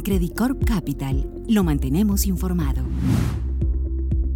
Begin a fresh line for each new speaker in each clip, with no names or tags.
En Credit Corp Capital lo mantenemos informado.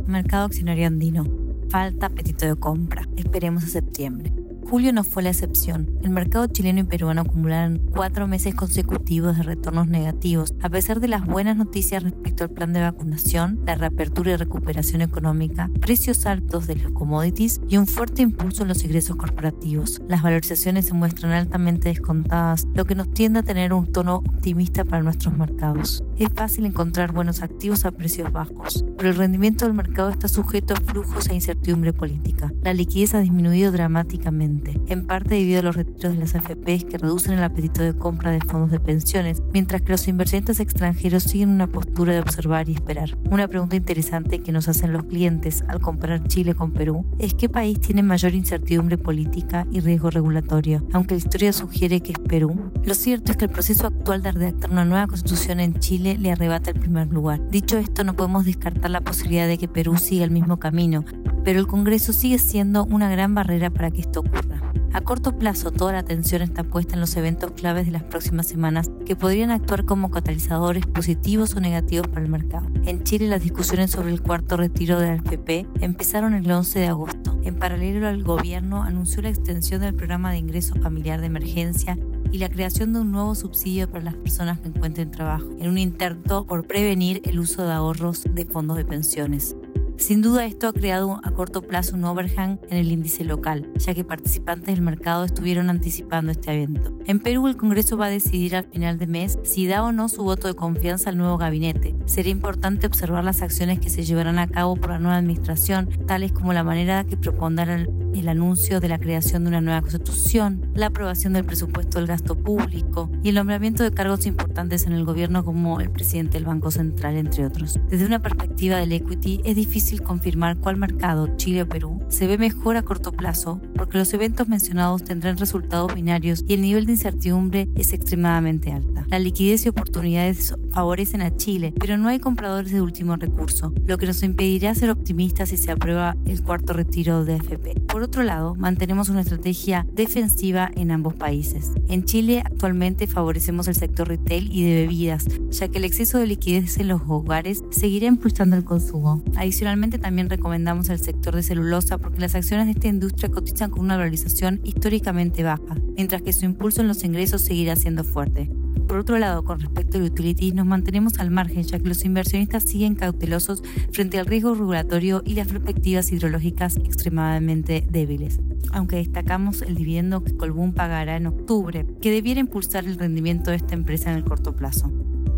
Mercado accionario andino. Falta apetito de compra. Esperemos a septiembre. Julio no fue la excepción. El mercado chileno y peruano acumularon cuatro meses consecutivos de retornos negativos, a pesar de las buenas noticias respecto al plan de vacunación, la reapertura y recuperación económica, precios altos de los commodities y un fuerte impulso en los ingresos corporativos. Las valorizaciones se muestran altamente descontadas, lo que nos tiende a tener un tono optimista para nuestros mercados. Es fácil encontrar buenos activos a precios bajos, pero el rendimiento del mercado está sujeto a flujos e incertidumbre política. La liquidez ha disminuido dramáticamente en parte debido a los retiros de las AFPs que reducen el apetito de compra de fondos de pensiones, mientras que los inversionistas extranjeros siguen una postura de observar y esperar. Una pregunta interesante que nos hacen los clientes al comparar Chile con Perú es qué país tiene mayor incertidumbre política y riesgo regulatorio, aunque la historia sugiere que es Perú. Lo cierto es que el proceso actual de redactar una nueva constitución en Chile le arrebata el primer lugar. Dicho esto, no podemos descartar la posibilidad de que Perú siga el mismo camino, pero el Congreso sigue siendo una gran barrera para que esto ocurra. A corto plazo, toda la atención está puesta en los eventos claves de las próximas semanas que podrían actuar como catalizadores positivos o negativos para el mercado. En Chile, las discusiones sobre el cuarto retiro del AFP empezaron el 11 de agosto. En paralelo, el gobierno anunció la extensión del programa de ingreso familiar de emergencia y la creación de un nuevo subsidio para las personas que encuentren trabajo, en un intento por prevenir el uso de ahorros de fondos de pensiones. Sin duda esto ha creado a corto plazo un overhang en el índice local, ya que participantes del mercado estuvieron anticipando este evento. En Perú el Congreso va a decidir al final de mes si da o no su voto de confianza al nuevo gabinete. Sería importante observar las acciones que se llevarán a cabo por la nueva administración, tales como la manera que propondrán el anuncio de la creación de una nueva constitución, la aprobación del presupuesto del gasto público y el nombramiento de cargos importantes en el gobierno como el presidente del Banco Central, entre otros. Desde una perspectiva del equity, es difícil confirmar cuál mercado, Chile o Perú, se ve mejor a corto plazo porque los eventos mencionados tendrán resultados binarios y el nivel de incertidumbre es extremadamente alta. La liquidez y oportunidades favorecen a Chile, pero no hay compradores de último recurso, lo que nos impedirá ser optimistas si se aprueba el cuarto retiro de FP. Por otro lado, mantenemos una estrategia defensiva en ambos países. En Chile actualmente favorecemos el sector retail y de bebidas, ya que el exceso de liquidez en los hogares seguirá impulsando el consumo. Adicionalmente también recomendamos el sector de celulosa porque las acciones de esta industria cotizan con una valorización históricamente baja, mientras que su impulso en los ingresos seguirá siendo fuerte. Por otro lado, con respecto al utilities, nos mantenemos al margen ya que los inversionistas siguen cautelosos frente al riesgo regulatorio y las perspectivas hidrológicas extremadamente débiles. Aunque destacamos el dividendo que Colbún pagará en octubre, que debiera impulsar el rendimiento de esta empresa en el corto plazo.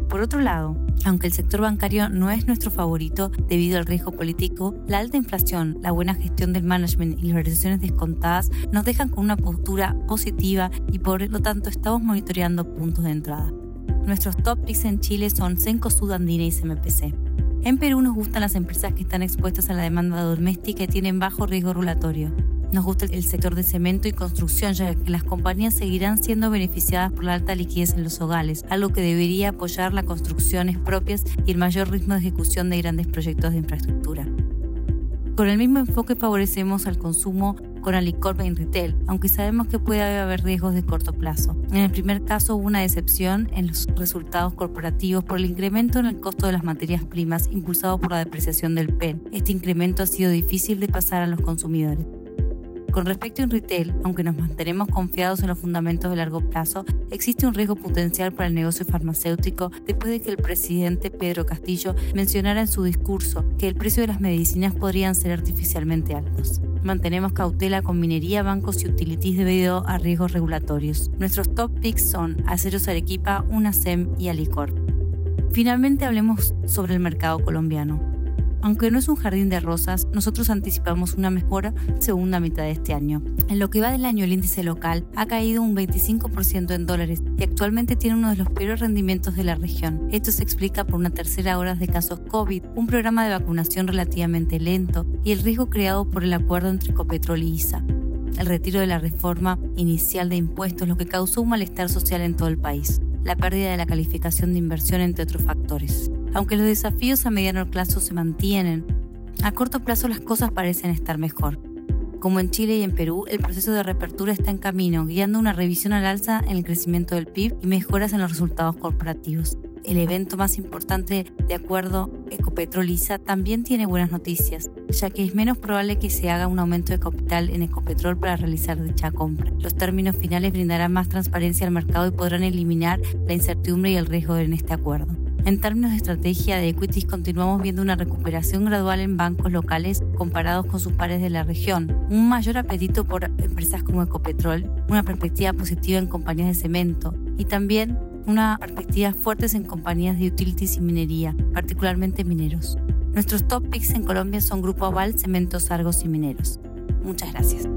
Por otro lado, aunque el sector bancario no es nuestro favorito debido al riesgo político, la alta inflación, la buena gestión del management y las variaciones descontadas nos dejan con una postura positiva y por lo tanto estamos monitoreando puntos de entrada. Nuestros top picks en Chile son Senco Sudandina y CMPC. En Perú nos gustan las empresas que están expuestas a la demanda doméstica y tienen bajo riesgo regulatorio. Nos gusta el sector de cemento y construcción, ya que las compañías seguirán siendo beneficiadas por la alta liquidez en los hogares, algo que debería apoyar las construcciones propias y el mayor ritmo de ejecución de grandes proyectos de infraestructura. Con el mismo enfoque favorecemos al consumo con Alicorp en retail, aunque sabemos que puede haber riesgos de corto plazo. En el primer caso hubo una decepción en los resultados corporativos por el incremento en el costo de las materias primas impulsado por la depreciación del PEN. Este incremento ha sido difícil de pasar a los consumidores. Con respecto a retail, aunque nos mantenemos confiados en los fundamentos de largo plazo, existe un riesgo potencial para el negocio farmacéutico después de que el presidente Pedro Castillo mencionara en su discurso que el precio de las medicinas podrían ser artificialmente altos. Mantenemos cautela con minería, bancos y utilities debido a riesgos regulatorios. Nuestros top picks son Aceros Arequipa, UNASEM y Alicor. Finalmente hablemos sobre el mercado colombiano. Aunque no es un jardín de rosas, nosotros anticipamos una mejora segunda mitad de este año. En lo que va del año, el índice local ha caído un 25% en dólares y actualmente tiene uno de los peores rendimientos de la región. Esto se explica por una tercera hora de casos COVID, un programa de vacunación relativamente lento y el riesgo creado por el acuerdo entre Ecopetrol y ISA el retiro de la reforma inicial de impuestos, lo que causó un malestar social en todo el país, la pérdida de la calificación de inversión, entre otros factores. Aunque los desafíos a mediano plazo se mantienen, a corto plazo las cosas parecen estar mejor. Como en Chile y en Perú, el proceso de reapertura está en camino, guiando una revisión al alza en el crecimiento del PIB y mejoras en los resultados corporativos. el evento más importante de acuerdo Ecopetrol ISA, también tiene buenas noticias, ya que es menos probable que se haga un aumento de capital en Ecopetrol para realizar dicha compra. Los términos finales brindarán más transparencia al mercado y podrán eliminar la incertidumbre y el riesgo en este acuerdo. En términos de estrategia de equities, continuamos viendo una recuperación gradual en bancos locales comparados con sus pares de la región, un mayor apetito por empresas como Ecopetrol, una perspectiva positiva en compañías de cemento y también una perspectiva fuertes en compañías de utilities y minería, particularmente mineros. Nuestros top picks en Colombia son Grupo Aval, Cementos Argos y Mineros. Muchas gracias.